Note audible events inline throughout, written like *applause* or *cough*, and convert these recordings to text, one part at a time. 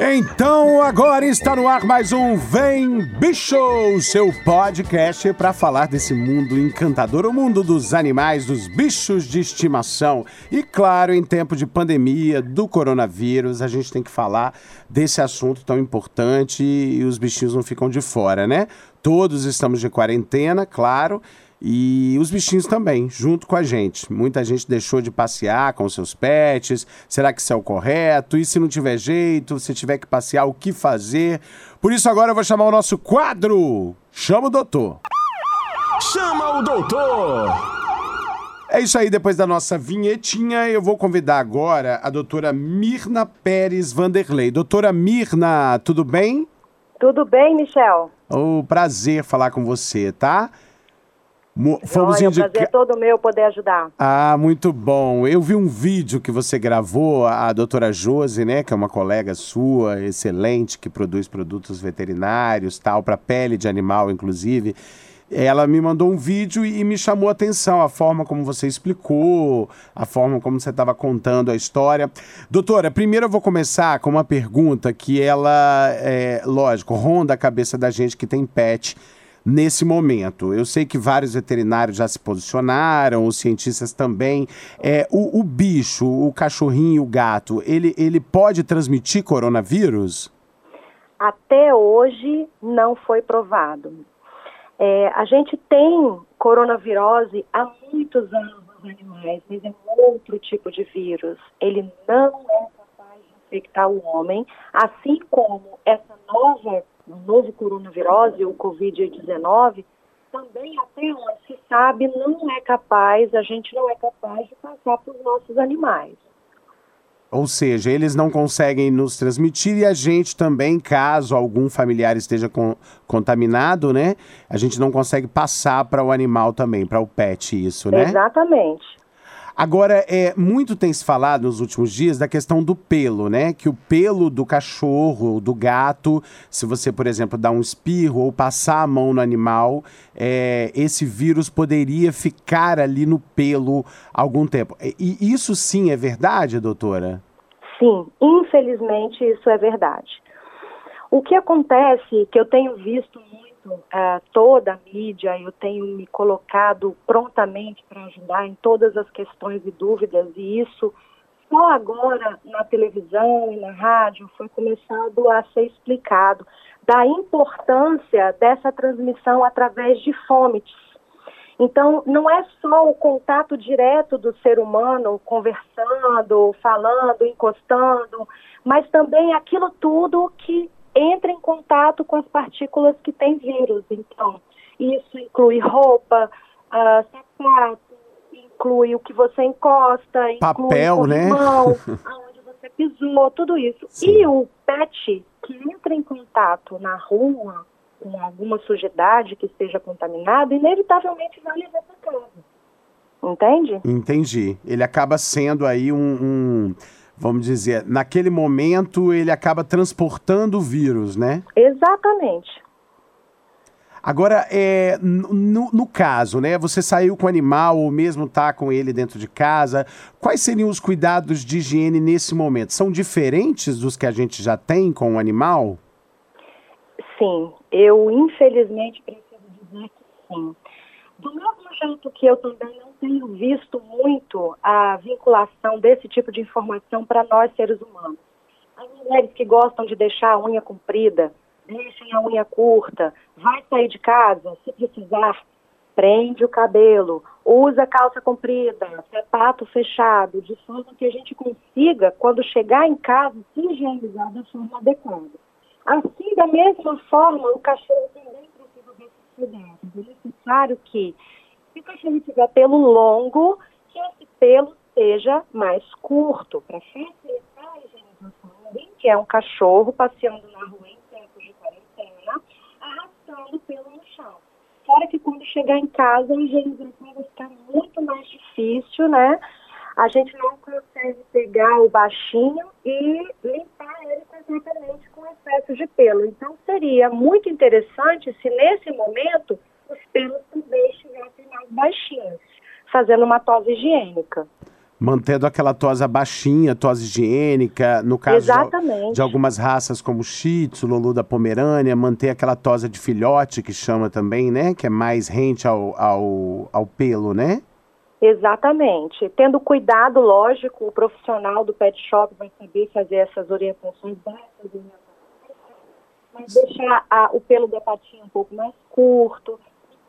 Então agora está no ar mais um Vem Bicho, seu podcast para falar desse mundo encantador, o mundo dos animais, dos bichos de estimação. E claro, em tempo de pandemia do coronavírus, a gente tem que falar desse assunto tão importante e os bichinhos não ficam de fora, né? Todos estamos de quarentena, claro. E os bichinhos também, junto com a gente. Muita gente deixou de passear com seus pets. Será que isso é o correto? E se não tiver jeito, se tiver que passear, o que fazer? Por isso agora eu vou chamar o nosso quadro. Chama o doutor. Chama o doutor. É isso aí, depois da nossa vinhetinha, eu vou convidar agora a doutora Mirna Pérez Vanderlei. Doutora Mirna, tudo bem? Tudo bem, Michel? O oh, prazer falar com você, tá? Fomos Olha, indica... prazer todo meu poder ajudar. Ah, muito bom. Eu vi um vídeo que você gravou, a doutora Josi, né, que é uma colega sua, excelente, que produz produtos veterinários, tal, para pele de animal, inclusive. Ela me mandou um vídeo e me chamou a atenção, a forma como você explicou, a forma como você estava contando a história. Doutora, primeiro eu vou começar com uma pergunta que ela, é, lógico, ronda a cabeça da gente que tem pet nesse momento. Eu sei que vários veterinários já se posicionaram, os cientistas também. É, o, o bicho, o cachorrinho, o gato, ele, ele pode transmitir coronavírus? Até hoje não foi provado. É, a gente tem coronavirose há muitos anos nos animais, mas é um outro tipo de vírus. Ele não é capaz de infectar o homem, assim como essa nova novo coronavirose, o Covid-19, também até onde se sabe não é capaz, a gente não é capaz de passar para os nossos animais. Ou seja, eles não conseguem nos transmitir e a gente também, caso algum familiar esteja con contaminado, né? A gente não consegue passar para o animal também, para o pet, isso, né? Exatamente. Agora, é, muito tem se falado nos últimos dias da questão do pelo, né? Que o pelo do cachorro, do gato, se você, por exemplo, dar um espirro ou passar a mão no animal, é, esse vírus poderia ficar ali no pelo algum tempo. E isso sim é verdade, doutora? Sim, infelizmente isso é verdade. O que acontece, que eu tenho visto uh, toda a mídia, eu tenho me colocado prontamente para ajudar em todas as questões e dúvidas, e isso só agora na televisão e na rádio foi começado a ser explicado da importância dessa transmissão através de fomites. Então, não é só o contato direto do ser humano conversando, falando, encostando, mas também aquilo tudo que entra em contato com as partículas que têm vírus. Então, isso inclui roupa, uh, sapato, inclui o que você encosta, papel, inclui né? *laughs* aonde você pisou, tudo isso. Sim. E o pet que entra em contato na rua com alguma sujidade que esteja contaminada, inevitavelmente vai levar para casa. Entende? Entendi. Ele acaba sendo aí um, um vamos dizer, naquele momento ele acaba transportando o vírus, né? Exatamente. Agora, é, no, no, caso, né? Você saiu com o animal ou mesmo está com ele dentro de casa. Quais seriam os cuidados de higiene nesse momento? São diferentes dos que a gente já tem com o animal? Sim, eu infelizmente preciso dizer que sim. Do mesmo jeito que eu também não tenho visto muito a vinculação desse tipo de informação para nós seres humanos. As mulheres que gostam de deixar a unha comprida, deixem a unha curta, vai sair de casa, se precisar, prende o cabelo, usa calça comprida, sapato fechado, de forma que a gente consiga, quando chegar em casa, se higienizar da forma adequada. Assim, da mesma forma, o cachorro também cuidados. É necessário que se o cachorro tiver pelo longo, que esse pelo seja mais curto, para facilitar a higienização. Ninguém quer um cachorro passeando na rua em tempos de quarentena, arrastando pelo no chão. Fora que quando chegar em casa, a higienização vai ficar muito mais difícil, né? a gente não consegue pegar o baixinho e limpar excesso de pelo. Então, seria muito interessante se nesse momento os pelos também estivessem mais baixinhos, fazendo uma tosse higiênica. Mantendo aquela tosa baixinha, tosse higiênica, no caso de, de, algumas raças como Shih Tzu, Lulu da Pomerânia, manter aquela tosa de filhote, que chama também, né? Que é mais rente ao, ao, ao pelo, né? Exatamente. Tendo cuidado, lógico, o profissional do pet shop vai saber fazer essas orientações básicas, mas deixar a, o pelo da patinha um pouco mais curto.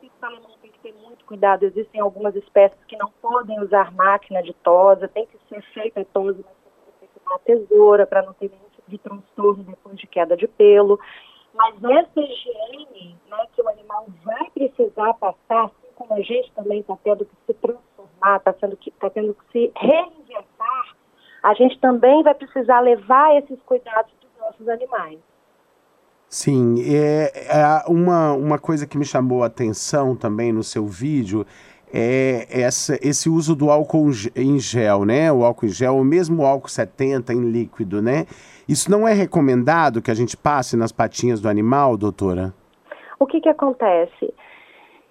Tem que ter muito cuidado. Existem algumas espécies que não podem usar máquina de tosa, tem que ser feita a tosa, mas tem que ter uma tesoura para não ter nenhum tipo de transtorno depois de queda de pelo. Mas essa higiene né, que o animal vai precisar passar, assim como a gente também está tendo que se transformar está tendo, que, tá tendo que se reinventar, a gente também vai precisar levar esses cuidados dos nossos animais. Sim, é, é, uma, uma coisa que me chamou a atenção também no seu vídeo é essa, esse uso do álcool em gel, né? O álcool em gel, ou mesmo o álcool 70 em líquido, né? Isso não é recomendado que a gente passe nas patinhas do animal, doutora? O que que acontece?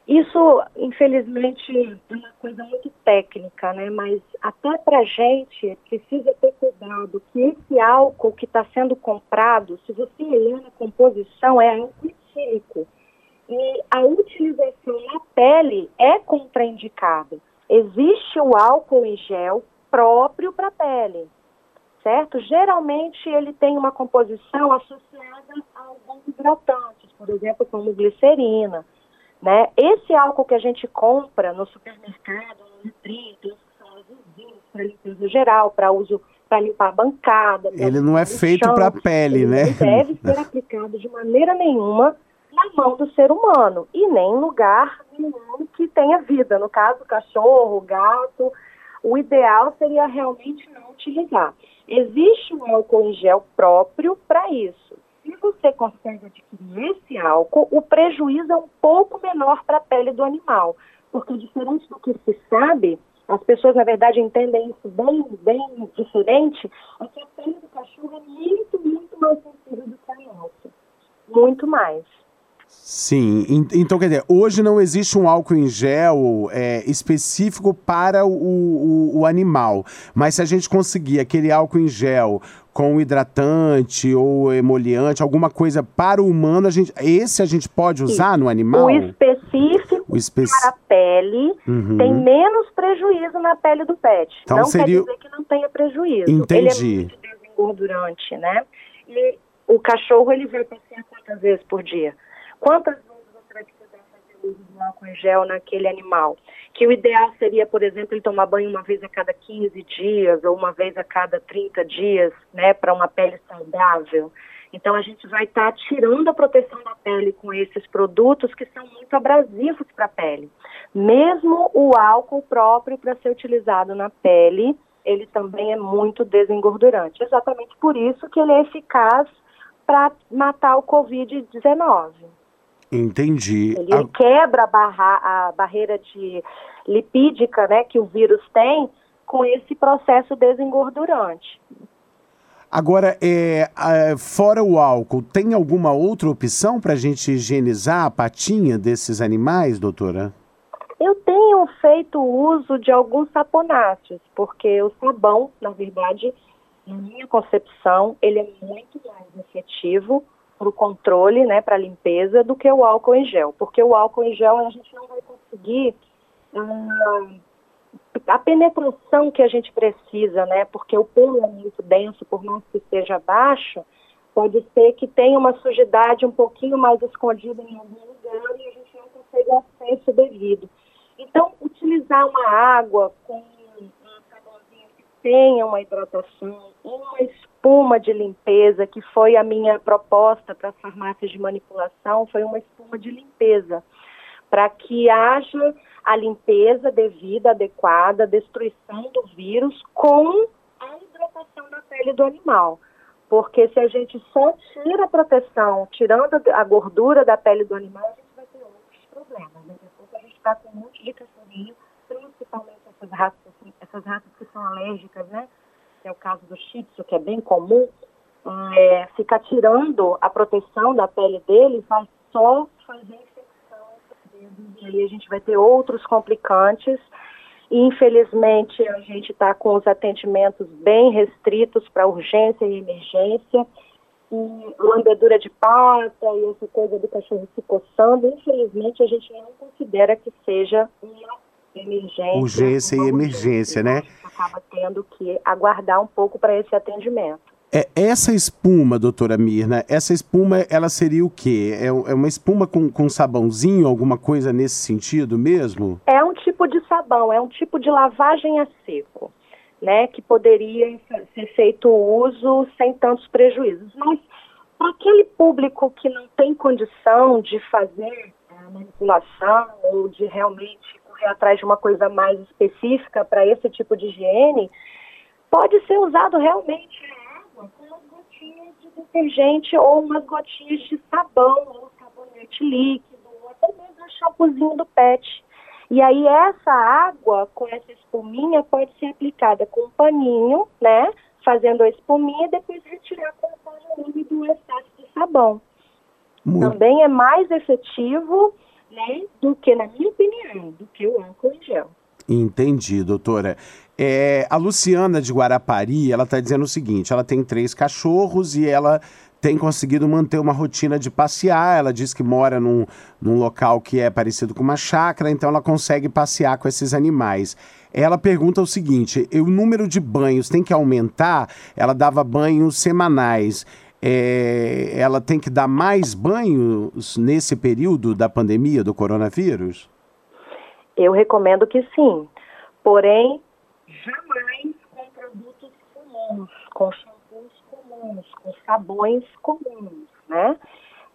Isso, infelizmente, é uma coisa muito técnica, né? Mas até para a gente precisa ter cuidado que esse álcool que está sendo comprado, se você olhar na composição, é álcool. E a utilização na pele é contraindicada. Existe o álcool em gel próprio para a pele, certo? Geralmente ele tem uma composição associada a alguns hidratantes, por exemplo, como glicerina. Né? Esse álcool que a gente compra no supermercado, no azulzinhos para limpeza geral, para uso para limpar a bancada. Ele não é feito para a pele, né? Ele deve *laughs* ser aplicado de maneira nenhuma na mão do ser humano e nem em lugar nenhum que tenha vida. No caso, cachorro, gato, o ideal seria realmente não utilizar. Existe um álcool em gel próprio para isso se você consegue adquirir esse álcool, o prejuízo é um pouco menor para a pele do animal. Porque diferente do que se sabe, as pessoas na verdade entendem isso bem, bem diferente, é que a pele do cachorro é muito, muito mais sensível do que a nossa. Muito mais. Sim, então quer dizer, hoje não existe um álcool em gel é, específico para o, o, o, animal, mas se a gente conseguir aquele álcool em gel com hidratante ou emoliente, alguma coisa para o humano, a gente, esse a gente pode usar Sim. no animal? O específico o especi... para a pele uhum. tem menos prejuízo na pele do pet. Então, não seria... quer dizer que não tenha prejuízo. Entendi. Ele é muito desengordurante, né? E o cachorro, ele vai passear quantas vezes por dia? Quantas vezes você vai precisar fazer uso do álcool em gel naquele animal? Que o ideal seria, por exemplo, ele tomar banho uma vez a cada 15 dias ou uma vez a cada 30 dias, né, para uma pele saudável. Então a gente vai estar tá tirando a proteção da pele com esses produtos que são muito abrasivos para a pele. Mesmo o álcool próprio para ser utilizado na pele, ele também é muito desengordurante. Exatamente por isso que ele é eficaz para matar o Covid-19. Entendi. Ele, a... quebra a, barra, a barreira de lipídica né, que o vírus tem com esse processo desengordurante. Agora, é, fora o álcool, tem alguma outra opção para a gente higienizar a patinha desses animais, doutora? Eu tenho feito uso de alguns saponáceos, porque o sabão, na verdade, na minha concepção, ele é muito mais efetivo para o controle, né, para a limpeza, do que o álcool em gel. Porque o álcool em gel a gente não vai conseguir ah, a penetração que a gente precisa, né? Porque o pelo é muito denso, por mais que seja baixo, pode ser que tenha uma sujidade um pouquinho mais escondida em algum lugar e a gente não consegue acesso devido. Então, utilizar uma água com um sabãozinho que tenha uma hidratação, uma espuma de limpeza, que foi a minha proposta para as farmácias de manipulação, foi uma espuma de limpeza, para que haja a limpeza devida, adequada, destruição do vírus com a hidratação da pele do animal. Porque se a gente só tira a proteção, tirando a gordura da pele do animal, a gente vai ter outros problemas. A pouco a gente está com um monte de cachorrinho, principalmente essas raças, essas raças que são alérgicas, né? É o caso do shih que é bem comum, é, ficar tirando a proteção da pele dele vai só fazer infecção e aí a gente vai ter outros complicantes. Infelizmente, a gente está com os atendimentos bem restritos para urgência e emergência e lambedura de pata e essa coisa do cachorro se coçando, infelizmente a gente não considera que seja uma emergência. Urgência e emergência, né? Tendo que aguardar um pouco para esse atendimento. É, essa espuma, doutora Mirna, essa espuma, ela seria o quê? É, é uma espuma com, com sabãozinho, alguma coisa nesse sentido mesmo? É um tipo de sabão, é um tipo de lavagem a seco né, que poderia ser feito uso sem tantos prejuízos. Mas para aquele público que não tem condição de fazer a manipulação ou de realmente correr atrás de uma coisa mais específica para esse tipo de higiene, pode ser usado realmente a água com umas gotinhas de detergente ou umas gotinhas de sabão ou sabonete líquido, ou até mesmo um shampoozinho do pet. E aí essa água com essa espuminha pode ser aplicada com um paninho, né? Fazendo a espuminha e depois retirar com o pano úmido o excesso de sabão. Muito. Também é mais efetivo, né, do que, na minha opinião, do que o álcool em gel. Entendi, doutora. É, a Luciana de Guarapari, ela está dizendo o seguinte: ela tem três cachorros e ela tem conseguido manter uma rotina de passear. Ela diz que mora num, num local que é parecido com uma chácara, então ela consegue passear com esses animais. Ela pergunta o seguinte: o número de banhos tem que aumentar? Ela dava banhos semanais. É, ela tem que dar mais banhos nesse período da pandemia do coronavírus? Eu recomendo que sim. Porém, jamais com produtos comuns, com comuns, com sabões comuns, né?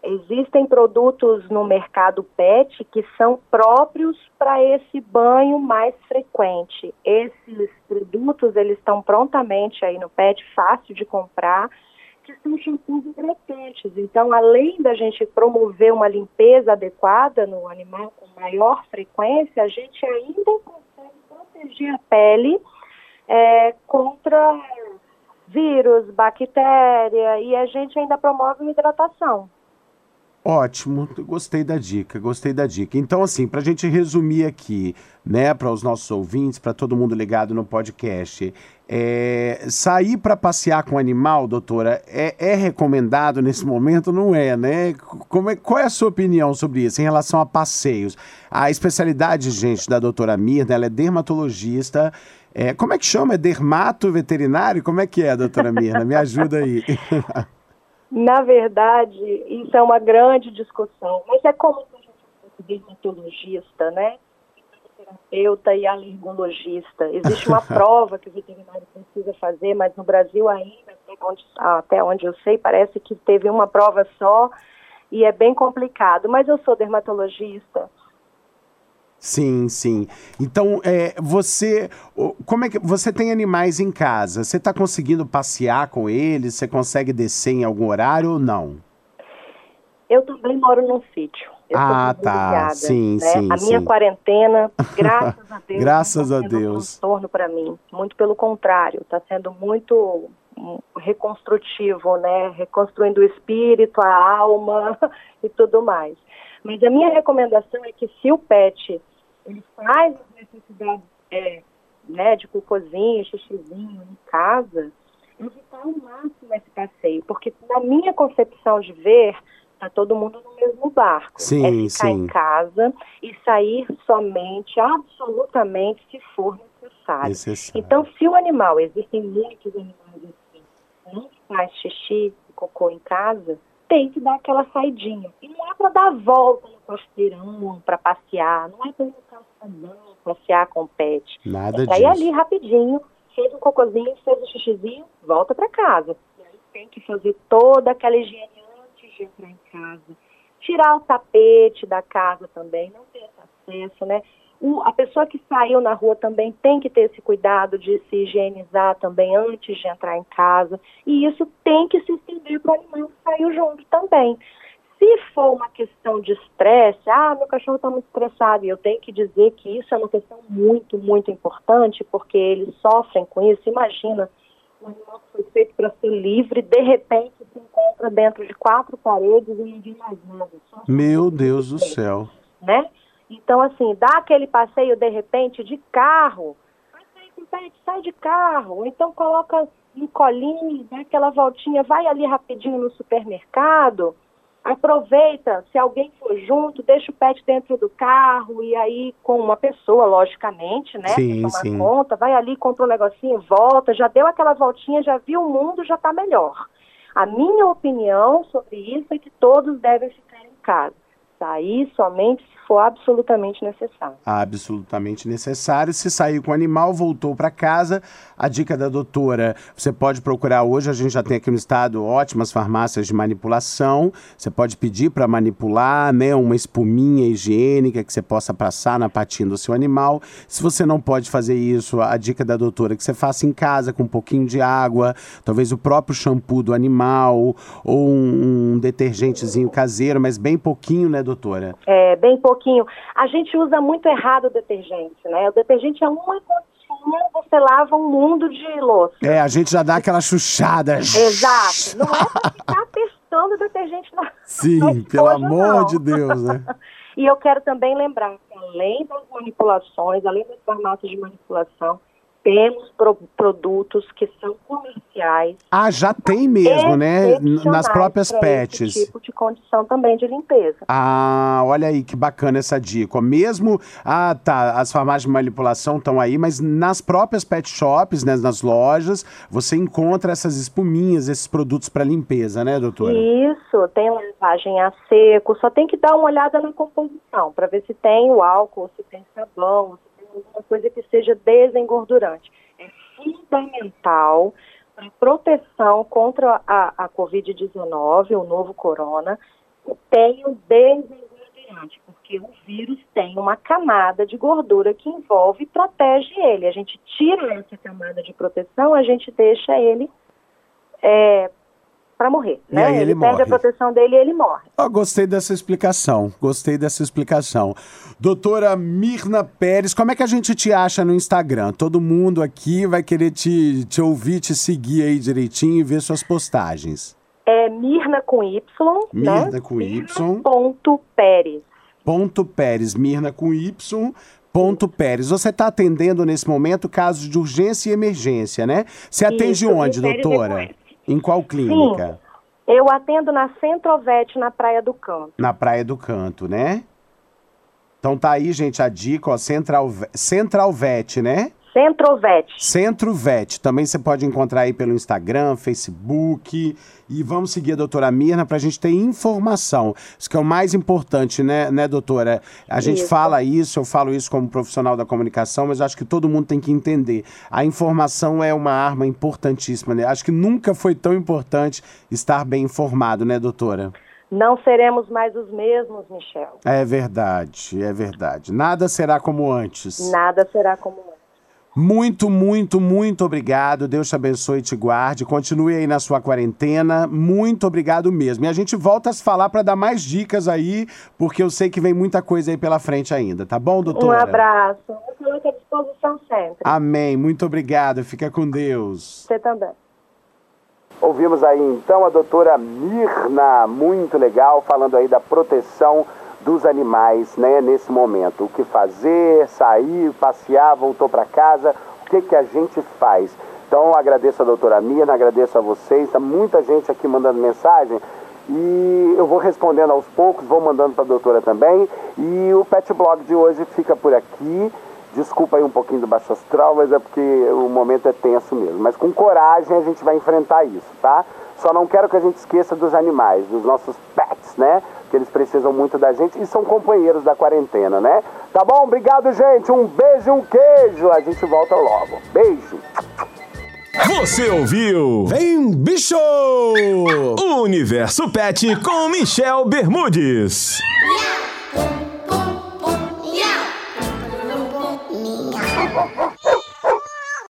Existem produtos no mercado PET que são próprios para esse banho mais frequente. Esses produtos, eles estão prontamente aí no PET, fácil de comprar, que são shampoos hidratantes. Então, além da gente promover uma limpeza adequada no animal com maior frequência, a gente ainda consegue proteger a pele é, contra vírus, bactéria, e a gente ainda promove uma hidratação. Ótimo, gostei da dica, gostei da dica. Então, assim, para a gente resumir aqui, né, para os nossos ouvintes, para todo mundo ligado no podcast, é, sair para passear com animal, doutora, é, é, recomendado nesse momento? Não é, né? Como é, qual é a sua opinião sobre isso em relação a passeios? A especialidade, gente, da doutora Mirna, ela é dermatologista é, como é que chama? É dermato veterinário? Como é que é, doutora Mirna? Me ajuda aí. *laughs* Na verdade, isso é uma grande discussão, mas é como se a gente fosse dermatologista, né? terapeuta e alergologista. Existe uma *laughs* prova que o veterinário precisa fazer, mas no Brasil ainda, até onde, até onde eu sei, parece que teve uma prova só e é bem complicado. Mas eu sou dermatologista, Sim, sim. Então, é, você, como é que você tem animais em casa? Você está conseguindo passear com eles? Você consegue descer em algum horário ou não? Eu também moro num sítio. Eu ah, tá. Sim, né? sim. A minha sim. quarentena, *laughs* graças a Deus, graças a Deus. Um transtorno para mim. Muito pelo contrário, está sendo muito hum, reconstrutivo, né? Reconstruindo o espírito, a alma *laughs* e tudo mais. Mas a minha recomendação é que se o pet ele faz as necessidades é, né, de cocôzinho, xixizinho em casa, evitar ao máximo esse passeio, porque na minha concepção de ver, tá todo mundo no mesmo barco. Sim, é ficar sim. em casa e sair somente, absolutamente, se for necessário. necessário. Então, se o animal, existem muitos animais assim, não faz xixi e cocô em casa, tem que dar aquela saidinha. E não é para dar volta no costeirão, para passear, não é para calçadão, passear com o pet. Nada é disso. Aí ali rapidinho, fez um cocôzinho, fez um xixizinho, volta para casa. E aí tem que fazer toda aquela higiene antes de entrar em casa. Tirar o tapete da casa também, não ter acesso, né? o, a pessoa que saiu na rua também tem que ter esse cuidado de se higienizar também antes de entrar em casa. E isso tem que se estender para o animal que saiu junto também. Se for uma questão de estresse, ah, meu cachorro está muito estressado, e eu tenho que dizer que isso é uma questão muito, muito importante, porque eles sofrem com isso. Imagina, um animal que foi feito para ser livre, de repente se encontra dentro de quatro paredes e ninguém mais nada. Meu Deus do céu. Né? Então, assim, dá aquele passeio, de repente, de carro, sai de carro, então coloca um colinho, dá aquela voltinha, vai ali rapidinho no supermercado, aproveita, se alguém for junto, deixa o pet dentro do carro e aí com uma pessoa, logicamente, né? Sim, tomar sim. conta, vai ali, compra um negocinho, volta, já deu aquela voltinha, já viu o mundo, já está melhor. A minha opinião sobre isso é que todos devem ficar em casa. Sair somente for absolutamente necessário. Absolutamente necessário. Se sair com o animal, voltou para casa. A dica da doutora, você pode procurar hoje, a gente já tem aqui no estado ótimas farmácias de manipulação. Você pode pedir para manipular, né, uma espuminha higiênica que você possa passar na patinha do seu animal. Se você não pode fazer isso, a dica da doutora é que você faça em casa com um pouquinho de água, talvez o próprio shampoo do animal ou um, um detergentezinho caseiro, mas bem pouquinho, né, doutora? É, bem pouquinho. A gente usa muito errado o detergente, né? O detergente é uma gotinha, você lava um mundo de louça. É, a gente já dá aquela chuchada. Exato. Não é pra ficar testando detergente na Sim, na pelo amor não. de Deus, né? *laughs* e eu quero também lembrar que além das manipulações, além das farmácias de manipulação, temos pro, produtos que são comerciais. Ah, já tem mesmo, né? Nas próprias pets. Esse tipo de condição também de limpeza. Ah, olha aí que bacana essa dica. Mesmo, ah, tá, as farmácias de manipulação estão aí, mas nas próprias pet shops, né, nas lojas, você encontra essas espuminhas, esses produtos para limpeza, né, doutora? Isso, tem lavagem a seco, só tem que dar uma olhada na composição para ver se tem o álcool, se tem sabão, se alguma coisa que seja desengordurante. É fundamental para proteção contra a, a Covid-19, o novo corona, tem o desengordurante, porque o vírus tem uma camada de gordura que envolve e protege ele. A gente tira essa camada de proteção, a gente deixa ele é, para morrer. E né? ele, ele perde morre. a proteção dele e ele morre. Oh, gostei dessa explicação. Gostei dessa explicação. Doutora Mirna Pérez, como é que a gente te acha no Instagram? Todo mundo aqui vai querer te, te ouvir, te seguir aí direitinho e ver suas postagens. É Mirna com Y, Mirna né? com Y. Ponto Pérez. Ponto Pérez, Mirna com Y. Ponto Pérez. Você está atendendo nesse momento casos de urgência e emergência, né? Você atende Isso, onde, Pérez doutora? Em qual clínica? Sim, eu atendo na Centrovete, na Praia do Canto. Na Praia do Canto, né? Então tá aí, gente, a dica, ó, Central, Centralvet, né? Centrovet. Centrovet. Também você pode encontrar aí pelo Instagram, Facebook. E vamos seguir a doutora Mirna para a gente ter informação. Isso que é o mais importante, né, né doutora? A gente Isso. fala isso, eu falo isso como profissional da comunicação, mas acho que todo mundo tem que entender. A informação é uma arma importantíssima, né? Acho que nunca foi tão importante estar bem informado, né, doutora? Não seremos mais os mesmos, Michel. É verdade, é verdade. Nada será como antes. Nada será como antes. Muito, muito, muito obrigado. Deus te abençoe e te guarde. Continue aí na sua quarentena. Muito obrigado mesmo. E a gente volta a se falar para dar mais dicas aí, porque eu sei que vem muita coisa aí pela frente ainda. Tá bom, doutora? Um abraço. Eu coloco à disposição sempre. Amém. Muito obrigado. Fica com Deus. Você também. Ouvimos aí então a doutora Mirna, muito legal, falando aí da proteção dos animais, né, nesse momento. O que fazer, sair, passear, voltou para casa, o que, que a gente faz? Então, agradeço a doutora Mirna, agradeço a vocês, tá muita gente aqui mandando mensagem e eu vou respondendo aos poucos, vou mandando para a doutora também. E o Pet Blog de hoje fica por aqui. Desculpa aí um pouquinho do baixo astral, mas é porque o momento é tenso mesmo. Mas com coragem a gente vai enfrentar isso, tá? Só não quero que a gente esqueça dos animais, dos nossos pets, né? Que eles precisam muito da gente e são companheiros da quarentena, né? Tá bom? Obrigado, gente. Um beijo, um queijo. A gente volta logo. Beijo. Você ouviu? Vem Bicho! O Universo Pet com Michel Bermudes. Yeah!